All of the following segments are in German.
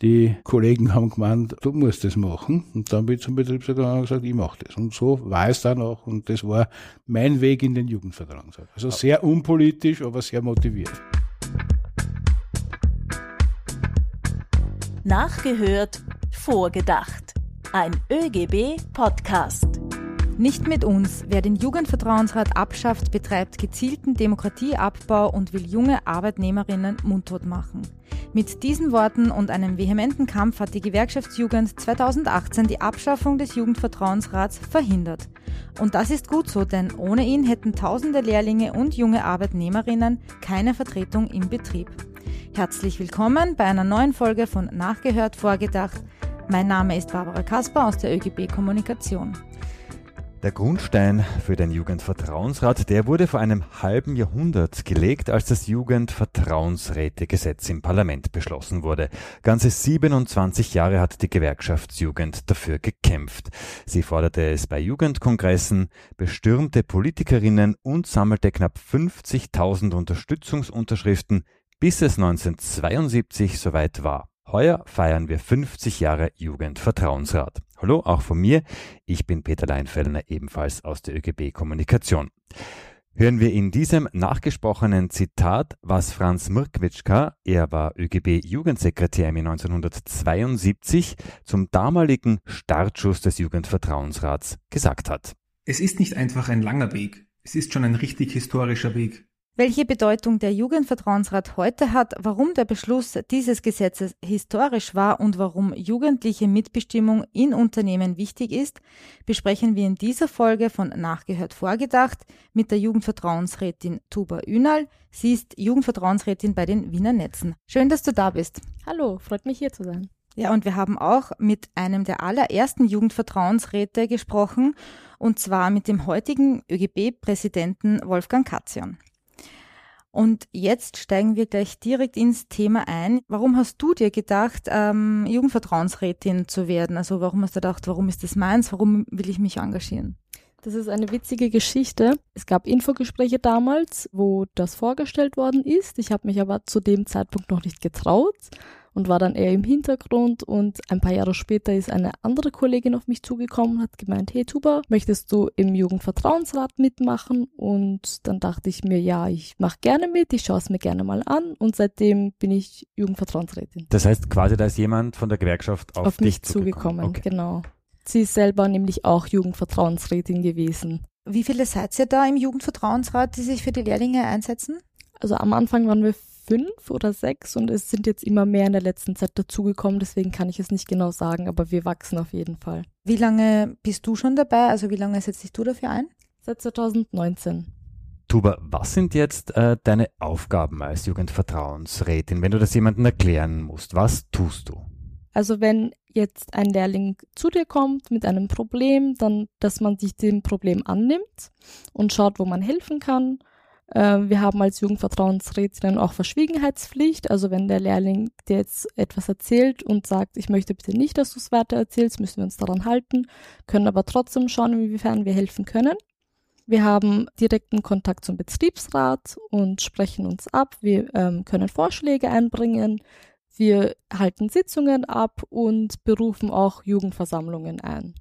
Die Kollegen haben gemeint, du musst das machen. Und dann bin ich zum Betriebsrat und gesagt, ich mache das. Und so war es dann auch. Und das war mein Weg in den Jugendvertrauensrat. Also sehr unpolitisch, aber sehr motiviert. Nachgehört, vorgedacht. Ein ÖGB-Podcast. Nicht mit uns. Wer den Jugendvertrauensrat abschafft, betreibt gezielten Demokratieabbau und will junge Arbeitnehmerinnen mundtot machen. Mit diesen Worten und einem vehementen Kampf hat die Gewerkschaftsjugend 2018 die Abschaffung des Jugendvertrauensrats verhindert. Und das ist gut so, denn ohne ihn hätten tausende Lehrlinge und junge Arbeitnehmerinnen keine Vertretung im Betrieb. Herzlich willkommen bei einer neuen Folge von Nachgehört Vorgedacht. Mein Name ist Barbara Kasper aus der ÖGB Kommunikation. Der Grundstein für den Jugendvertrauensrat, der wurde vor einem halben Jahrhundert gelegt, als das Jugendvertrauensrätegesetz im Parlament beschlossen wurde. Ganze 27 Jahre hat die Gewerkschaftsjugend dafür gekämpft. Sie forderte es bei Jugendkongressen, bestürmte Politikerinnen und sammelte knapp 50.000 Unterstützungsunterschriften, bis es 1972 soweit war. Heuer feiern wir 50 Jahre Jugendvertrauensrat. Hallo, auch von mir. Ich bin Peter Leinfellner, ebenfalls aus der ÖGB Kommunikation. Hören wir in diesem nachgesprochenen Zitat, was Franz Mirkwitschka, er war ÖGB-Jugendsekretär im Jahr 1972, zum damaligen Startschuss des Jugendvertrauensrats gesagt hat. Es ist nicht einfach ein langer Weg, es ist schon ein richtig historischer Weg. Welche Bedeutung der Jugendvertrauensrat heute hat, warum der Beschluss dieses Gesetzes historisch war und warum jugendliche Mitbestimmung in Unternehmen wichtig ist, besprechen wir in dieser Folge von Nachgehört vorgedacht mit der Jugendvertrauensrätin Tuba Ünal. Sie ist Jugendvertrauensrätin bei den Wiener Netzen. Schön, dass du da bist. Hallo, freut mich hier zu sein. Ja, und wir haben auch mit einem der allerersten Jugendvertrauensräte gesprochen, und zwar mit dem heutigen ÖGB-Präsidenten Wolfgang Katzion. Und jetzt steigen wir gleich direkt ins Thema ein. Warum hast du dir gedacht, ähm, Jugendvertrauensrätin zu werden? Also warum hast du gedacht, warum ist das meins? Warum will ich mich engagieren? Das ist eine witzige Geschichte. Es gab Infogespräche damals, wo das vorgestellt worden ist. Ich habe mich aber zu dem Zeitpunkt noch nicht getraut und war dann eher im Hintergrund und ein paar Jahre später ist eine andere Kollegin auf mich zugekommen und hat gemeint, hey Tuba, möchtest du im Jugendvertrauensrat mitmachen? Und dann dachte ich mir, ja, ich mache gerne mit, ich schaue es mir gerne mal an und seitdem bin ich Jugendvertrauensrätin. Das heißt quasi, da ist jemand von der Gewerkschaft auf, auf mich zugekommen, Okay. genau. Sie ist selber nämlich auch Jugendvertrauensrätin gewesen. Wie viele seid ihr da im Jugendvertrauensrat, die sich für die Lehrlinge einsetzen? Also am Anfang waren wir fünf oder sechs und es sind jetzt immer mehr in der letzten Zeit dazugekommen, deswegen kann ich es nicht genau sagen, aber wir wachsen auf jeden Fall. Wie lange bist du schon dabei? Also wie lange setzt dich du dafür ein? Seit 2019. Tuba, was sind jetzt äh, deine Aufgaben als Jugendvertrauensrätin, wenn du das jemandem erklären musst? Was tust du? Also wenn jetzt ein Lehrling zu dir kommt mit einem Problem, dann, dass man sich dem Problem annimmt und schaut, wo man helfen kann. Äh, wir haben als Jugendvertrauensrätin auch Verschwiegenheitspflicht. Also wenn der Lehrling dir jetzt etwas erzählt und sagt, ich möchte bitte nicht, dass du es weiter erzählst, müssen wir uns daran halten, können aber trotzdem schauen, inwiefern wir helfen können. Wir haben direkten Kontakt zum Betriebsrat und sprechen uns ab. Wir ähm, können Vorschläge einbringen. Wir halten Sitzungen ab und berufen auch Jugendversammlungen ein.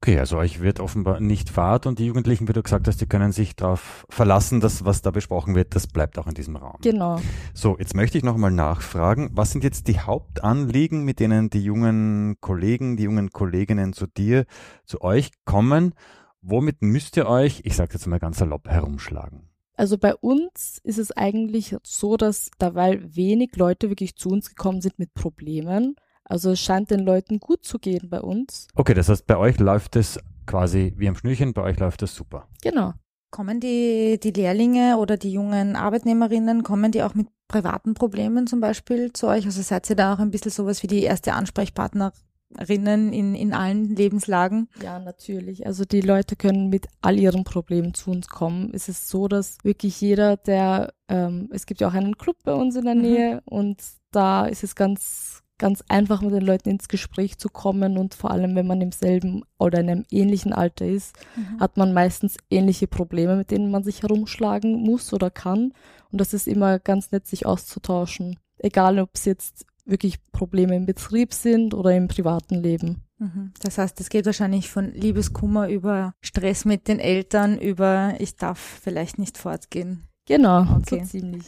Okay, also euch wird offenbar nicht fad und die Jugendlichen, wie du gesagt hast, die können sich darauf verlassen, dass was da besprochen wird, das bleibt auch in diesem Raum. Genau. So, jetzt möchte ich nochmal nachfragen, was sind jetzt die Hauptanliegen, mit denen die jungen Kollegen, die jungen Kolleginnen zu dir, zu euch kommen? Womit müsst ihr euch, ich sage jetzt mal ganz salopp, herumschlagen? Also bei uns ist es eigentlich so, dass da weil wenig Leute wirklich zu uns gekommen sind mit Problemen, also es scheint den Leuten gut zu gehen bei uns. Okay, das heißt, bei euch läuft es quasi wie am Schnürchen, bei euch läuft es super. Genau. Kommen die, die Lehrlinge oder die jungen Arbeitnehmerinnen, kommen die auch mit privaten Problemen zum Beispiel zu euch? Also seid ihr da auch ein bisschen sowas wie die erste Ansprechpartnerinnen in, in allen Lebenslagen? Ja, natürlich. Also die Leute können mit all ihren Problemen zu uns kommen. Es ist so, dass wirklich jeder, der, ähm, es gibt ja auch einen Club bei uns in der Mhm. Nähe und da ist es ganz, ganz einfach mit den Leuten ins Gespräch zu kommen und vor allem, wenn man im selben oder in einem ähnlichen Alter ist, hat man meistens ähnliche Probleme, mit denen man sich herumschlagen muss oder kann. Und das ist immer ganz nett, sich auszutauschen. Egal, ob es jetzt wirklich Probleme im Betrieb sind oder im privaten Leben. Mhm. Das heißt, es geht wahrscheinlich von Liebeskummer über Stress mit den Eltern, über ich darf vielleicht nicht fortgehen. Genau, Okay. so ziemlich.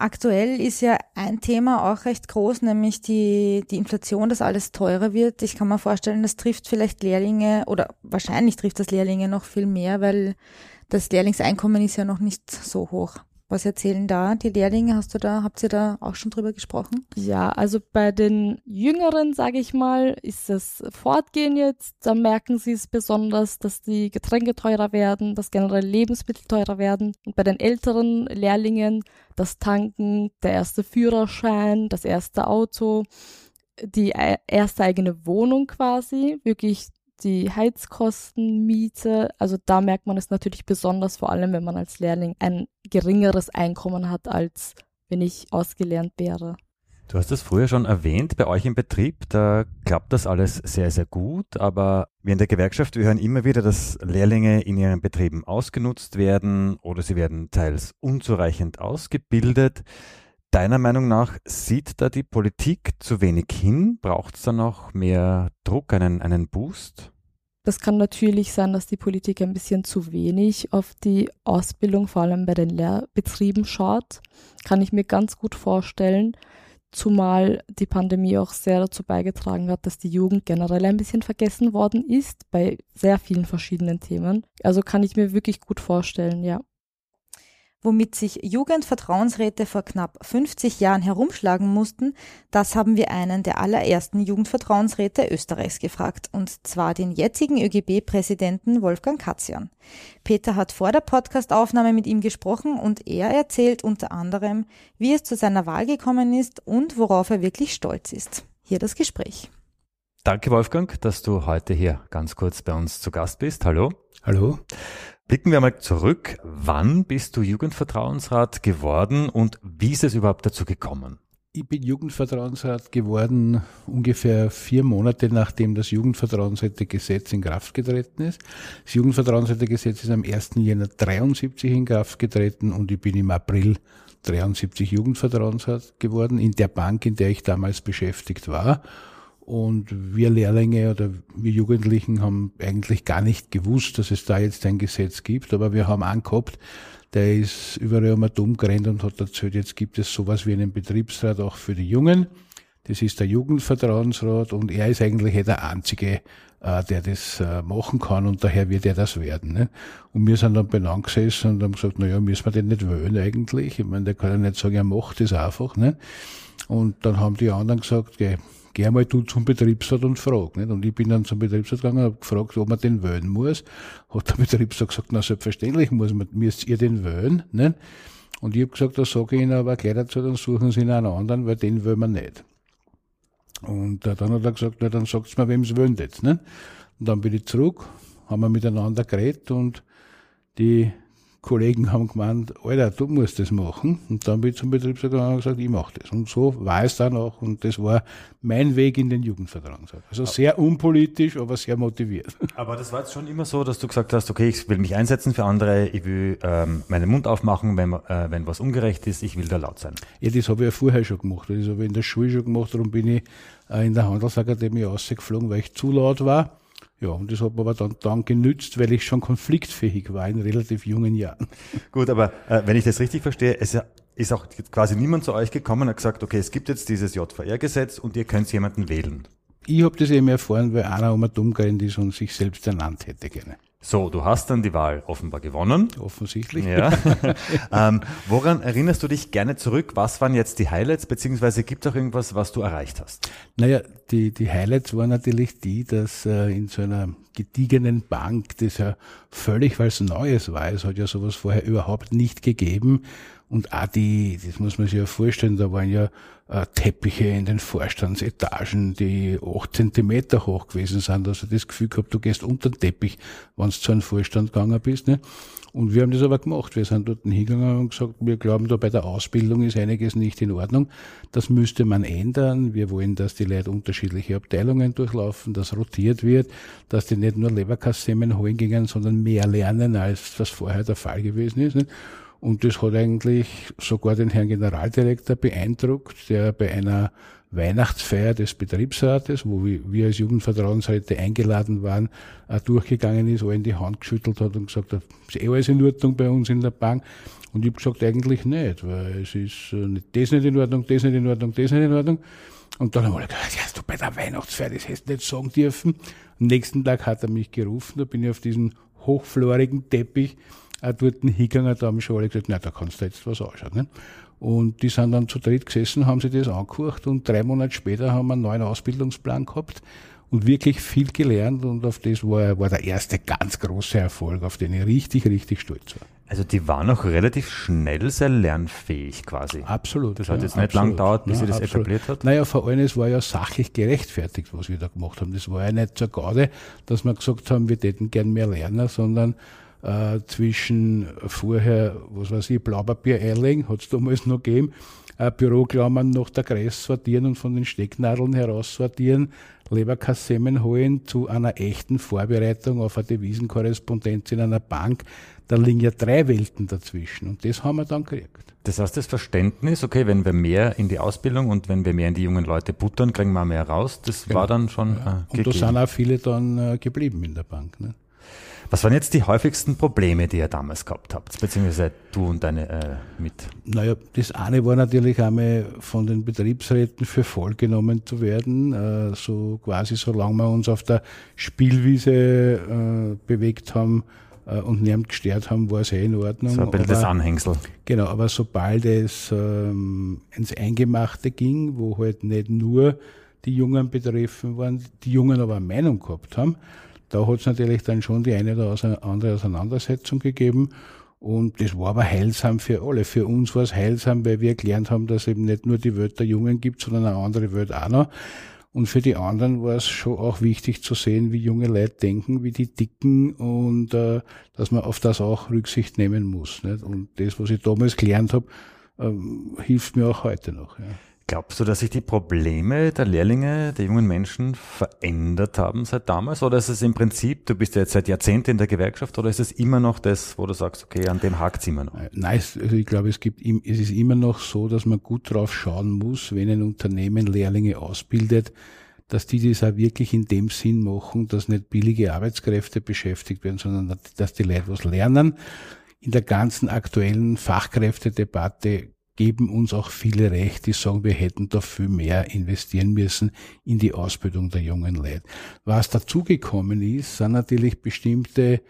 Aktuell ist ja ein Thema auch recht groß, nämlich die, die Inflation, dass alles teurer wird. Ich kann mir vorstellen, das trifft vielleicht Lehrlinge oder wahrscheinlich trifft das Lehrlinge noch viel mehr, weil das Lehrlingseinkommen ist ja noch nicht so hoch. Was erzählen da die Lehrlinge? Hast du da, habt ihr da auch schon drüber gesprochen? Ja, also bei den Jüngeren, sage ich mal, ist das Fortgehen jetzt. Da merken sie es besonders, dass die Getränke teurer werden, dass generell Lebensmittel teurer werden. Und bei den älteren Lehrlingen das Tanken, der erste Führerschein, das erste Auto, die e- erste eigene Wohnung quasi, wirklich die Heizkosten, Miete. Also da merkt man es natürlich besonders, vor allem wenn man als Lehrling ein geringeres Einkommen hat, als wenn ich ausgelernt wäre. Du hast es früher schon erwähnt, bei euch im Betrieb, da klappt das alles sehr, sehr gut, aber wir in der Gewerkschaft, wir hören immer wieder, dass Lehrlinge in ihren Betrieben ausgenutzt werden oder sie werden teils unzureichend ausgebildet. Deiner Meinung nach sieht da die Politik zu wenig hin? Braucht es da noch mehr Druck, einen, einen Boost? Das kann natürlich sein, dass die Politik ein bisschen zu wenig auf die Ausbildung, vor allem bei den Lehrbetrieben, schaut. Kann ich mir ganz gut vorstellen. Zumal die Pandemie auch sehr dazu beigetragen hat, dass die Jugend generell ein bisschen vergessen worden ist bei sehr vielen verschiedenen Themen. Also kann ich mir wirklich gut vorstellen, ja. Womit sich Jugendvertrauensräte vor knapp 50 Jahren herumschlagen mussten, das haben wir einen der allerersten Jugendvertrauensräte Österreichs gefragt, und zwar den jetzigen ÖGB-Präsidenten Wolfgang Katzian. Peter hat vor der Podcastaufnahme mit ihm gesprochen und er erzählt unter anderem, wie es zu seiner Wahl gekommen ist und worauf er wirklich stolz ist. Hier das Gespräch. Danke, Wolfgang, dass du heute hier ganz kurz bei uns zu Gast bist. Hallo. Hallo? Blicken wir mal zurück. Wann bist du Jugendvertrauensrat geworden und wie ist es überhaupt dazu gekommen? Ich bin Jugendvertrauensrat geworden ungefähr vier Monate nachdem das Jugendvertrauensrätegesetz in Kraft getreten ist. Das Jugendvertrauensrätegesetz ist am 1. Jänner 73 in Kraft getreten und ich bin im April 73 Jugendvertrauensrat geworden in der Bank, in der ich damals beschäftigt war. Und wir Lehrlinge oder wir Jugendlichen haben eigentlich gar nicht gewusst, dass es da jetzt ein Gesetz gibt, aber wir haben einen gehabt, der ist überall um dumm gerannt und hat erzählt, jetzt gibt es sowas wie einen Betriebsrat auch für die Jungen. Das ist der Jugendvertrauensrat und er ist eigentlich eh der Einzige, äh, der das äh, machen kann und daher wird er das werden. Ne? Und wir sind dann benannt gesessen und haben gesagt, na ja, müssen wir den nicht wählen eigentlich? Ich meine, der kann ja nicht sagen, er macht das einfach. Ne? Und dann haben die anderen gesagt, geh, geh einmal du zum Betriebsrat und frag. Nicht? Und ich bin dann zum Betriebsrat gegangen und habe gefragt, ob man den wählen muss. Hat der Betriebsrat gesagt, na selbstverständlich muss man, müsst ihr den wählen. Nicht? Und ich habe gesagt, da sage ich Ihnen aber gleich dazu, dann suchen Sie einen anderen, weil den wollen wir nicht. Und äh, dann hat er gesagt, na, dann sagt's mir, wem Sie wollen jetzt. Nicht? Und dann bin ich zurück, haben wir miteinander geredet und die Kollegen haben gemeint, Alter, du musst das machen. Und dann bin ich zum Betriebsrat und gesagt, ich mache das. Und so war es dann auch. Und das war mein Weg in den Jugendvertrauensrat. Also sehr unpolitisch, aber sehr motiviert. Aber das war jetzt schon immer so, dass du gesagt hast, okay, ich will mich einsetzen für andere, ich will ähm, meinen Mund aufmachen, wenn, äh, wenn was ungerecht ist, ich will da laut sein. Ja, das habe ich ja vorher schon gemacht. Das habe ich in der Schule schon gemacht. Darum bin ich äh, in der Handelsakademie rausgeflogen, weil ich zu laut war. Ja, und das hat mir aber dann, dann genützt, weil ich schon konfliktfähig war in relativ jungen Jahren. Gut, aber äh, wenn ich das richtig verstehe, es ist auch quasi niemand zu euch gekommen und hat gesagt, okay, es gibt jetzt dieses JVR-Gesetz und ihr könnt jemanden wählen. Ich habe das eben erfahren, weil einer um dumm ist und sich selbst ernannt hätte gerne. So, du hast dann die Wahl offenbar gewonnen. Offensichtlich. Ja. ähm, woran erinnerst du dich gerne zurück? Was waren jetzt die Highlights, beziehungsweise gibt es auch irgendwas, was du erreicht hast? Naja, die, die Highlights waren natürlich die, dass äh, in so einer gediegenen Bank, das ja völlig was Neues war, es hat ja sowas vorher überhaupt nicht gegeben, und auch die, das muss man sich ja vorstellen, da waren ja äh, Teppiche in den Vorstandsetagen, die acht Zentimeter hoch gewesen sind. Also das Gefühl gehabt, du gehst unter den Teppich, wenn du zu einem Vorstand gegangen bist. Ne? Und wir haben das aber gemacht. Wir sind dort hingegangen und gesagt, wir glauben, da bei der Ausbildung ist einiges nicht in Ordnung. Das müsste man ändern. Wir wollen, dass die Leute unterschiedliche Abteilungen durchlaufen, dass rotiert wird, dass die nicht nur Leberkassemmen holen gingen, sondern mehr lernen, als was vorher der Fall gewesen ist. Ne? Und das hat eigentlich sogar den Herrn Generaldirektor beeindruckt, der bei einer Weihnachtsfeier des Betriebsrates, wo wir als Jugendvertrauensräte eingeladen waren, durchgegangen ist, allen die Hand geschüttelt hat und gesagt hat, ist eh alles in Ordnung bei uns in der Bank. Und ich habe gesagt, eigentlich nicht, weil es ist äh, das nicht in Ordnung, das nicht in Ordnung, das nicht in Ordnung. Und dann haben wir gesagt, ja, du bei der Weihnachtsfeier, das hättest du nicht sagen dürfen. Am nächsten Tag hat er mich gerufen, da bin ich auf diesem hochflorigen Teppich auch dort hingegangen, da haben schon alle gesagt, na, da kannst du jetzt was anschauen. Ne? Und die sind dann zu dritt gesessen, haben sich das angeguckt und drei Monate später haben wir einen neuen Ausbildungsplan gehabt und wirklich viel gelernt und auf das war, war der erste ganz große Erfolg, auf den ich richtig, richtig stolz war. Also die waren auch relativ schnell sehr lernfähig quasi. Absolut. Das hat ja, jetzt nicht lang gedauert, bis ja, sie das absolut. etabliert hat. Naja, vor allem, es war ja sachlich gerechtfertigt, was wir da gemacht haben. Das war ja nicht zur Gaude, dass wir gesagt haben, wir täten gern mehr lernen, sondern äh, zwischen vorher, was weiß ich, Blaupapier einlegen, hat es damals noch gegeben, äh, Büroklammern nach der Kreis sortieren und von den Stecknadeln heraus sortieren, Leberkassemmen holen zu einer echten Vorbereitung auf eine Devisenkorrespondenz in einer Bank. Da liegen ja drei Welten dazwischen und das haben wir dann gekriegt. Das heißt, das Verständnis, okay, wenn wir mehr in die Ausbildung und wenn wir mehr in die jungen Leute buttern, kriegen wir mehr raus, das genau. war dann schon. Äh, und da sind auch viele dann äh, geblieben in der Bank. Ne? Was waren jetzt die häufigsten Probleme, die ihr damals gehabt habt, beziehungsweise du und deine äh, mit? Naja, das eine war natürlich einmal von den Betriebsräten für voll genommen zu werden, äh, so quasi solange wir uns auf der Spielwiese äh, bewegt haben äh, und niemand gestört haben, war es eh in Ordnung. So ein bisschen das Anhängsel. Genau, aber sobald es ähm, ins Eingemachte ging, wo halt nicht nur die Jungen betreffen waren, die Jungen aber eine Meinung gehabt haben, da hat es natürlich dann schon die eine oder andere Auseinandersetzung gegeben. Und das war aber heilsam für alle. Für uns war es heilsam, weil wir gelernt haben, dass es eben nicht nur die Welt der Jungen gibt, sondern eine andere Welt auch noch. Und für die anderen war es schon auch wichtig zu sehen, wie junge Leute denken, wie die dicken und äh, dass man auf das auch Rücksicht nehmen muss. Nicht? Und das, was ich damals gelernt habe, ähm, hilft mir auch heute noch. Ja. Glaubst du, dass sich die Probleme der Lehrlinge, der jungen Menschen verändert haben seit damals? Oder ist es im Prinzip, du bist ja jetzt seit Jahrzehnten in der Gewerkschaft, oder ist es immer noch das, wo du sagst, okay, an dem hakt es immer noch? Äh, nein, also ich glaube, es gibt, es ist immer noch so, dass man gut drauf schauen muss, wenn ein Unternehmen Lehrlinge ausbildet, dass die das auch wirklich in dem Sinn machen, dass nicht billige Arbeitskräfte beschäftigt werden, sondern dass die Leute was lernen. In der ganzen aktuellen Fachkräftedebatte geben uns auch viele recht, die sagen, wir hätten da viel mehr investieren müssen in die Ausbildung der jungen Leute. Was dazugekommen ist, sind natürlich bestimmte,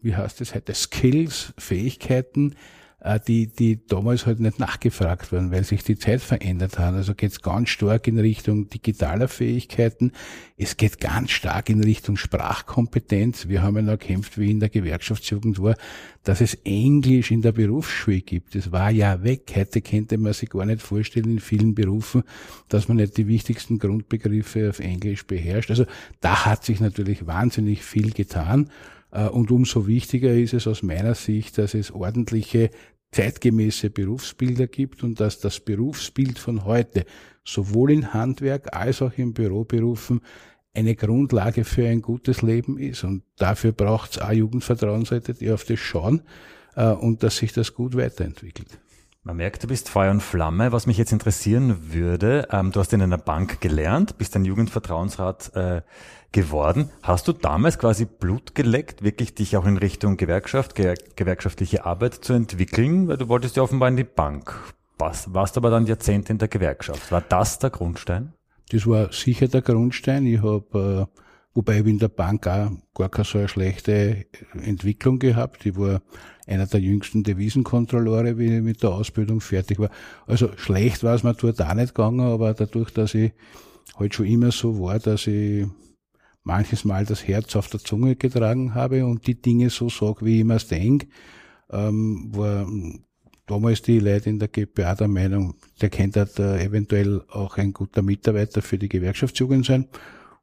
wie heißt es heute, Skills, Fähigkeiten, äh, die, die damals halt nicht nachgefragt werden, weil sich die Zeit verändert hat. Also geht es ganz stark in Richtung digitaler Fähigkeiten. Es geht ganz stark in Richtung Sprachkompetenz. Wir haben ja noch gekämpft, wie in der Gewerkschaftsjugend war, dass es Englisch in der Berufsschule gibt. Das war ja weg. Heute könnte man sich gar nicht vorstellen in vielen Berufen, dass man nicht die wichtigsten Grundbegriffe auf Englisch beherrscht. Also da hat sich natürlich wahnsinnig viel getan. Äh, und umso wichtiger ist es aus meiner Sicht, dass es ordentliche zeitgemäße Berufsbilder gibt und dass das Berufsbild von heute sowohl in Handwerk als auch in Büroberufen eine Grundlage für ein gutes Leben ist. Und dafür braucht es auch Jugendvertrauensräte, die auf das schauen äh, und dass sich das gut weiterentwickelt. Man merkt, du bist Feuer und Flamme. Was mich jetzt interessieren würde, ähm, du hast in einer Bank gelernt, bist ein Jugendvertrauensrat äh, geworden. Hast du damals quasi Blut geleckt, wirklich dich auch in Richtung Gewerkschaft, ge gewerkschaftliche Arbeit zu entwickeln? Weil du wolltest ja offenbar in die Bank. Was, warst aber dann Jahrzehnte in der Gewerkschaft. War das der Grundstein? Das war sicher der Grundstein. Ich habe, äh, wobei ich in der Bank auch gar keine so eine schlechte Entwicklung gehabt. Ich war einer der jüngsten Devisenkontrolleure, wie ich mit der Ausbildung fertig war. Also schlecht war es mir dort auch nicht gegangen, aber dadurch, dass ich halt schon immer so war, dass ich manches Mal das Herz auf der Zunge getragen habe und die Dinge so sage, wie ich mir denke, ähm, war damals die Leute in der GPA der Meinung, der könnte da eventuell auch ein guter Mitarbeiter für die Gewerkschaftsjugend sein.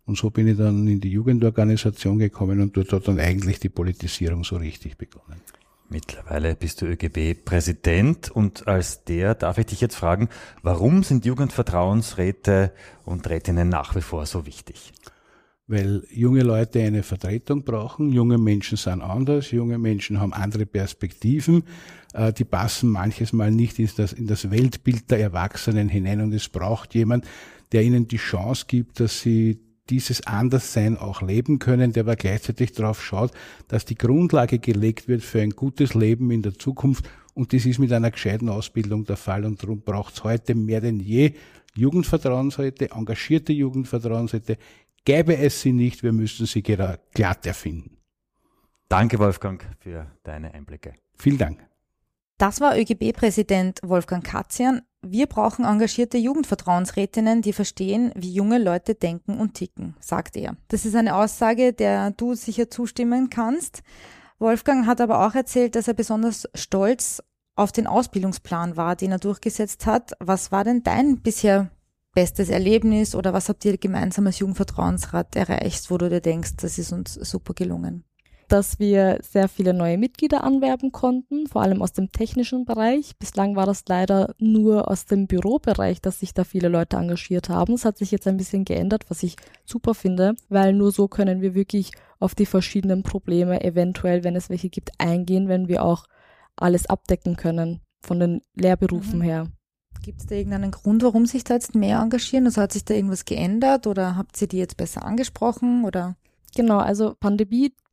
Und so bin ich dann in die Jugendorganisation gekommen und dort hat dann eigentlich die Politisierung so richtig begonnen. Mittlerweile bist du ÖGB-Präsident und als der darf ich dich jetzt fragen, warum sind Jugendvertrauensräte und Rätinnen nach wie vor so wichtig? weil junge Leute eine Vertretung brauchen. Junge Menschen sind anders, junge Menschen haben andere Perspektiven, äh, die passen manches Mal nicht in das, in das Weltbild der Erwachsenen hinein und es braucht jemand, der ihnen die Chance gibt, dass sie dieses Anderssein auch leben können, der aber gleichzeitig darauf schaut, dass die Grundlage gelegt wird für ein gutes Leben in der Zukunft. Und das ist mit einer gescheiten Ausbildung der Fall. Und darum braucht es heute mehr denn je Jugendvertrauensräte, engagierte Jugendvertrauensräte. Gäbe es sie nicht, wir müssten sie glatt erfinden. Danke, Wolfgang, für deine Einblicke. Vielen Dank. Das war ÖGB-Präsident Wolfgang Katzian. Wir brauchen engagierte Jugendvertrauensrätinnen, die verstehen, wie junge Leute denken und ticken, sagt er. Das ist eine Aussage, der du sicher zustimmen kannst. Wolfgang hat aber auch erzählt, dass er besonders stolz auf den Ausbildungsplan war, den er durchgesetzt hat. Was war denn dein bisher bestes Erlebnis oder was habt ihr gemeinsam als Jugendvertrauensrat erreicht, wo du dir denkst, das ist uns super gelungen? Dass wir sehr viele neue Mitglieder anwerben konnten, vor allem aus dem technischen Bereich. Bislang war das leider nur aus dem Bürobereich, dass sich da viele Leute engagiert haben. Es hat sich jetzt ein bisschen geändert, was ich super finde, weil nur so können wir wirklich auf die verschiedenen Probleme eventuell, wenn es welche gibt, eingehen, wenn wir auch alles abdecken können von den Lehrberufen mhm. her. Gibt es da irgendeinen Grund, warum sich da jetzt mehr engagieren? Also hat sich da irgendwas geändert oder habt ihr die jetzt besser angesprochen oder? Genau, also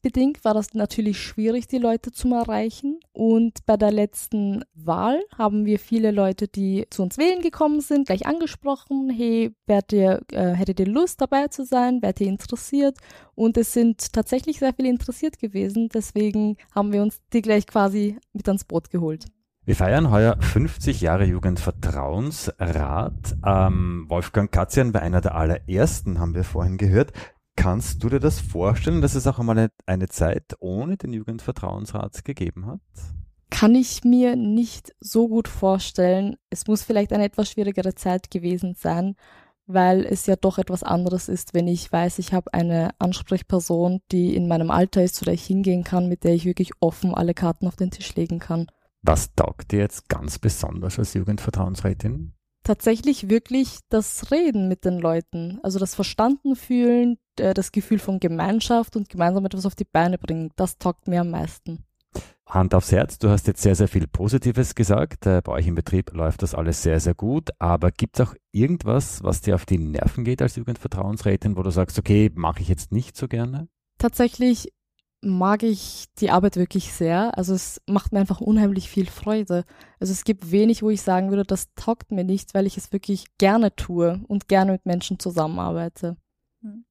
pandemiebedingt war das natürlich schwierig, die Leute zu erreichen. Und bei der letzten Wahl haben wir viele Leute, die zu uns wählen gekommen sind, gleich angesprochen, hey, wärt ihr, äh, hättet ihr Lust dabei zu sein, wärt ihr interessiert? Und es sind tatsächlich sehr viele interessiert gewesen. Deswegen haben wir uns die gleich quasi mit ans Boot geholt. Wir feiern heuer 50 Jahre Jugendvertrauensrat. Ähm, Wolfgang Katzian war einer der allerersten, haben wir vorhin gehört. Kannst du dir das vorstellen, dass es auch einmal eine, eine Zeit ohne den Jugendvertrauensrat gegeben hat? Kann ich mir nicht so gut vorstellen. Es muss vielleicht eine etwas schwierigere Zeit gewesen sein, weil es ja doch etwas anderes ist, wenn ich weiß, ich habe eine Ansprechperson, die in meinem Alter ist, zu der ich hingehen kann, mit der ich wirklich offen alle Karten auf den Tisch legen kann. Was taugt dir jetzt ganz besonders als Jugendvertrauensrätin? Tatsächlich wirklich das Reden mit den Leuten, also das Verstanden fühlen, äh, das Gefühl von Gemeinschaft und gemeinsam etwas auf die Beine bringen. Das taugt mir am meisten. Hand aufs Herz, du hast jetzt sehr, sehr viel Positives gesagt. Äh, bei euch im Betrieb läuft das alles sehr, sehr gut. Aber gibt es auch irgendwas, was dir auf die Nerven geht als Jugendvertrauensrätin, wo du sagst, okay, mache ich jetzt nicht so gerne? Tatsächlich mag ich die Arbeit wirklich sehr. Also es macht mir einfach unheimlich viel Freude. Also es gibt wenig, wo ich sagen würde, das taugt mir nicht, weil ich es wirklich gerne tue und gerne mit Menschen zusammenarbeite. Hm.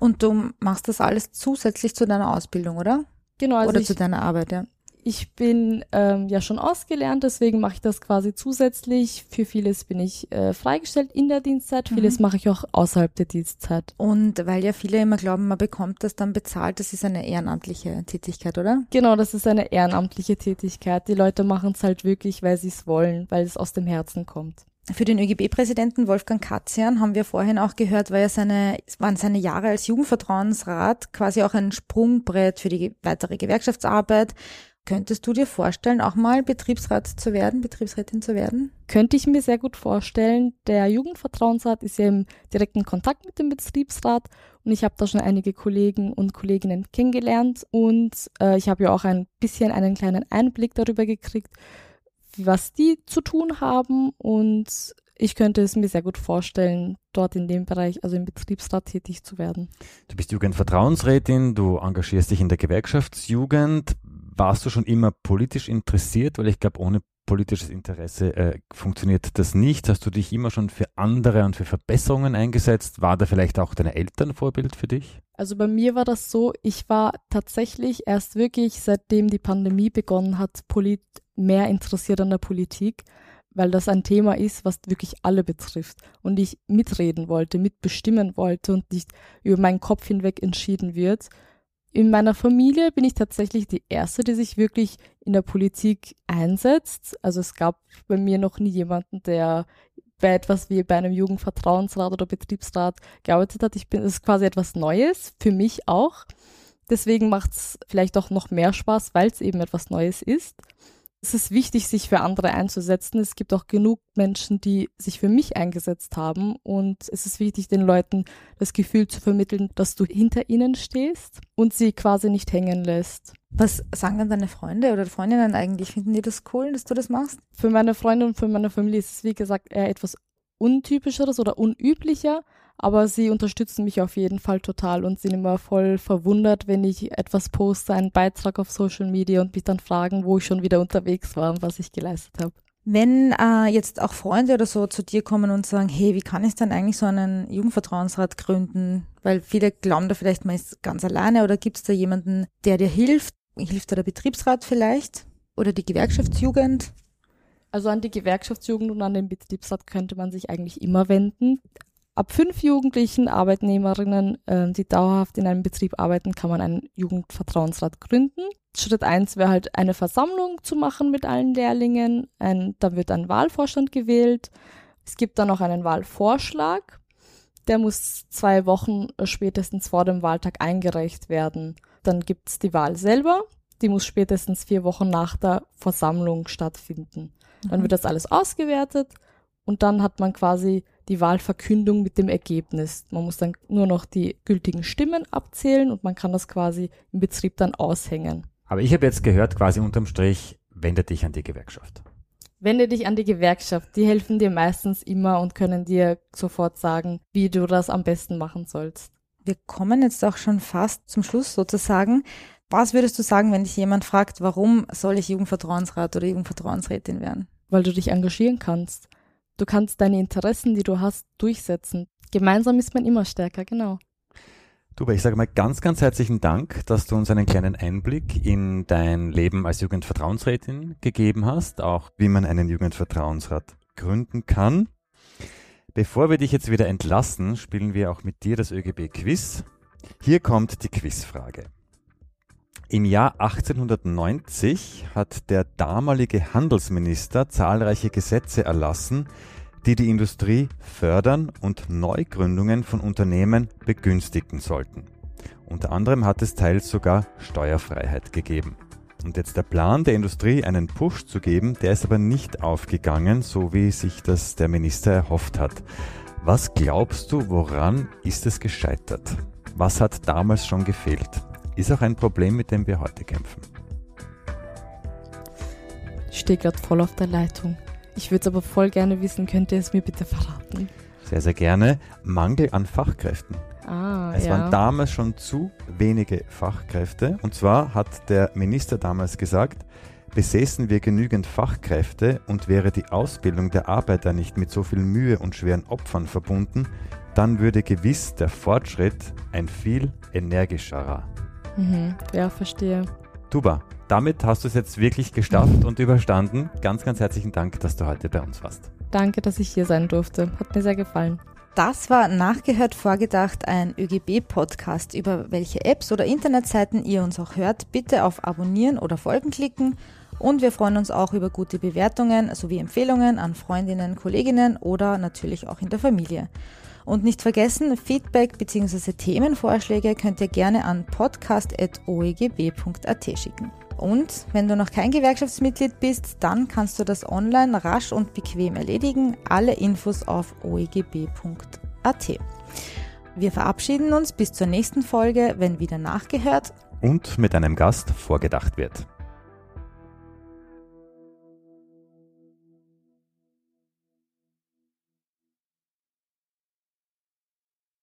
Und du machst das alles zusätzlich zu deiner Ausbildung, oder? Genau. Also oder zu deiner Arbeit, ja. Ich bin ähm, ja schon ausgelernt, deswegen mache ich das quasi zusätzlich. Für vieles bin ich äh, freigestellt in der Dienstzeit, mhm. vieles mache ich auch außerhalb der Dienstzeit. Und weil ja viele immer glauben, man bekommt das dann bezahlt, das ist eine ehrenamtliche Tätigkeit, oder? Genau, das ist eine ehrenamtliche Tätigkeit. Die Leute machen es halt wirklich, weil sie es wollen, weil es aus dem Herzen kommt. Für den ÖGB-Präsidenten Wolfgang Katzian haben wir vorhin auch gehört, war ja seine, waren seine Jahre als Jugendvertrauensrat quasi auch ein Sprungbrett für die weitere Gewerkschaftsarbeit. Könntest du dir vorstellen, auch mal Betriebsrat zu werden, Betriebsrätin zu werden? Könnte ich mir sehr gut vorstellen. Der Jugendvertrauensrat ist ja im direkten Kontakt mit dem Betriebsrat und ich habe da schon einige Kollegen und Kolleginnen kennengelernt und äh, ich habe ja auch ein bisschen einen kleinen Einblick darüber gekriegt, was die zu tun haben und ich könnte es mir sehr gut vorstellen, dort in dem Bereich, also im Betriebsrat tätig zu werden. Du bist Jugendvertrauensrätin, du engagierst dich in der Gewerkschaftsjugend warst du schon immer politisch interessiert? Weil ich glaube, ohne politisches Interesse äh, funktioniert das nicht. Hast du dich immer schon für andere und für Verbesserungen eingesetzt? War da vielleicht auch deine Eltern Vorbild für dich? Also bei mir war das so, ich war tatsächlich erst wirklich, seitdem die Pandemie begonnen hat, polit mehr interessiert an der Politik, weil das ein Thema ist, was wirklich alle betrifft und ich mitreden wollte, mitbestimmen wollte und nicht über meinen Kopf hinweg entschieden wird. In meiner Familie bin ich tatsächlich die Erste, die sich wirklich in der Politik einsetzt. Also es gab bei mir noch nie jemanden, der bei etwas wie bei einem Jugendvertrauensrat oder Betriebsrat gearbeitet hat. Ich bin, es ist quasi etwas Neues, für mich auch. Deswegen macht es vielleicht auch noch mehr Spaß, weil es eben etwas Neues ist es ist wichtig, sich für andere einzusetzen. Es gibt auch genug Menschen, die sich für mich eingesetzt haben. Und es ist wichtig, den Leuten das Gefühl zu vermitteln, dass du hinter ihnen stehst und sie quasi nicht hängen lässt. Was sagen dann deine Freunde oder Freundinnen eigentlich? Finden die das cool, dass du das machst? Für meine Freunde und für meine Familie ist es, wie gesagt, eher etwas untypischeres oder unüblicher, aber sie unterstützen mich auf jeden Fall total und sind immer voll verwundert, wenn ich etwas poste, einen Beitrag auf Social Media und mich dann fragen, wo ich schon wieder unterwegs war und was ich geleistet habe. Wenn äh, jetzt auch Freunde oder so zu dir kommen und sagen, hey, wie kann ich denn eigentlich so einen Jugendvertrauensrat gründen? Weil viele glauben da vielleicht, man ist ganz alleine oder gibt es da jemanden, der dir hilft? Hilft da der Betriebsrat vielleicht? Oder die Gewerkschaftsjugend? Also an die Gewerkschaftsjugend und an den Betriebsrat könnte man sich eigentlich immer wenden. Ab fünf jugendlichen Arbeitnehmerinnen, äh, die dauerhaft in einem Betrieb arbeiten, kann man einen Jugendvertrauensrat gründen. Schritt eins wäre halt eine Versammlung zu machen mit allen Lehrlingen. Ein, da wird ein Wahlvorstand gewählt. Es gibt dann noch einen Wahlvorschlag. Der muss zwei Wochen spätestens vor dem Wahltag eingereicht werden. Dann gibt's die Wahl selber. Die muss spätestens vier Wochen nach der Versammlung stattfinden. Dann Mhm. wird das alles ausgewertet und dann hat man quasi die Wahlverkündung mit dem Ergebnis. Man muss dann nur noch die gültigen Stimmen abzählen und man kann das quasi im Betrieb dann aushängen. Aber ich habe jetzt gehört, quasi unterm Strich, wende dich an die Gewerkschaft. Wende dich an die Gewerkschaft. Die helfen dir meistens immer und können dir sofort sagen, wie du das am besten machen sollst. Wir kommen jetzt auch schon fast zum Schluss sozusagen. Was würdest du sagen, wenn dich jemand fragt, warum soll ich Jugendvertrauensrat oder Jugendvertrauensrätin werden? weil du dich engagieren kannst. Du kannst deine Interessen, die du hast, durchsetzen. Gemeinsam ist man immer stärker, genau. Duba, ich sage mal ganz, ganz herzlichen Dank, dass du uns einen kleinen Einblick in dein Leben als Jugendvertrauensrätin gegeben hast, auch wie man einen Jugendvertrauensrat gründen kann. Bevor wir dich jetzt wieder entlassen, spielen wir auch mit dir das ÖGB-Quiz. Hier kommt die Quizfrage. Im Jahr 1890 hat der damalige Handelsminister zahlreiche Gesetze erlassen, die die Industrie fördern und Neugründungen von Unternehmen begünstigen sollten. Unter anderem hat es teils sogar Steuerfreiheit gegeben. Und jetzt der Plan der Industrie, einen Push zu geben, der ist aber nicht aufgegangen, so wie sich das der Minister erhofft hat. Was glaubst du, woran ist es gescheitert? Was hat damals schon gefehlt? Ist auch ein Problem, mit dem wir heute kämpfen. Ich stehe gerade voll auf der Leitung. Ich würde es aber voll gerne wissen, könnt ihr es mir bitte verraten? Sehr, sehr gerne. Mangel an Fachkräften. Ah, Es ja. waren damals schon zu wenige Fachkräfte. Und zwar hat der Minister damals gesagt, besäßen wir genügend Fachkräfte und wäre die Ausbildung der Arbeiter nicht mit so viel Mühe und schweren Opfern verbunden, dann würde gewiss der Fortschritt ein viel energischerer. Mhm. ja, verstehe. Tuba, damit hast du es jetzt wirklich geschafft und überstanden. Ganz, ganz herzlichen Dank, dass du heute bei uns warst. Danke, dass ich hier sein durfte. Hat mir sehr gefallen. Das war Nachgehört Vorgedacht, ein ÖGB-Podcast. Über welche Apps oder Internetseiten ihr uns auch hört, bitte auf Abonnieren oder Folgen klicken. Und wir freuen uns auch über gute Bewertungen sowie Empfehlungen an Freundinnen, Kolleginnen oder natürlich auch in der Familie. Und nicht vergessen, Feedback bzw. Themenvorschläge könnt ihr gerne an podcast.oegb.at schicken. Und wenn du noch kein Gewerkschaftsmitglied bist, dann kannst du das online rasch und bequem erledigen. Alle Infos auf oegb.at. Wir verabschieden uns bis zur nächsten Folge, wenn wieder nachgehört Und mit einem Gast vorgedacht wird.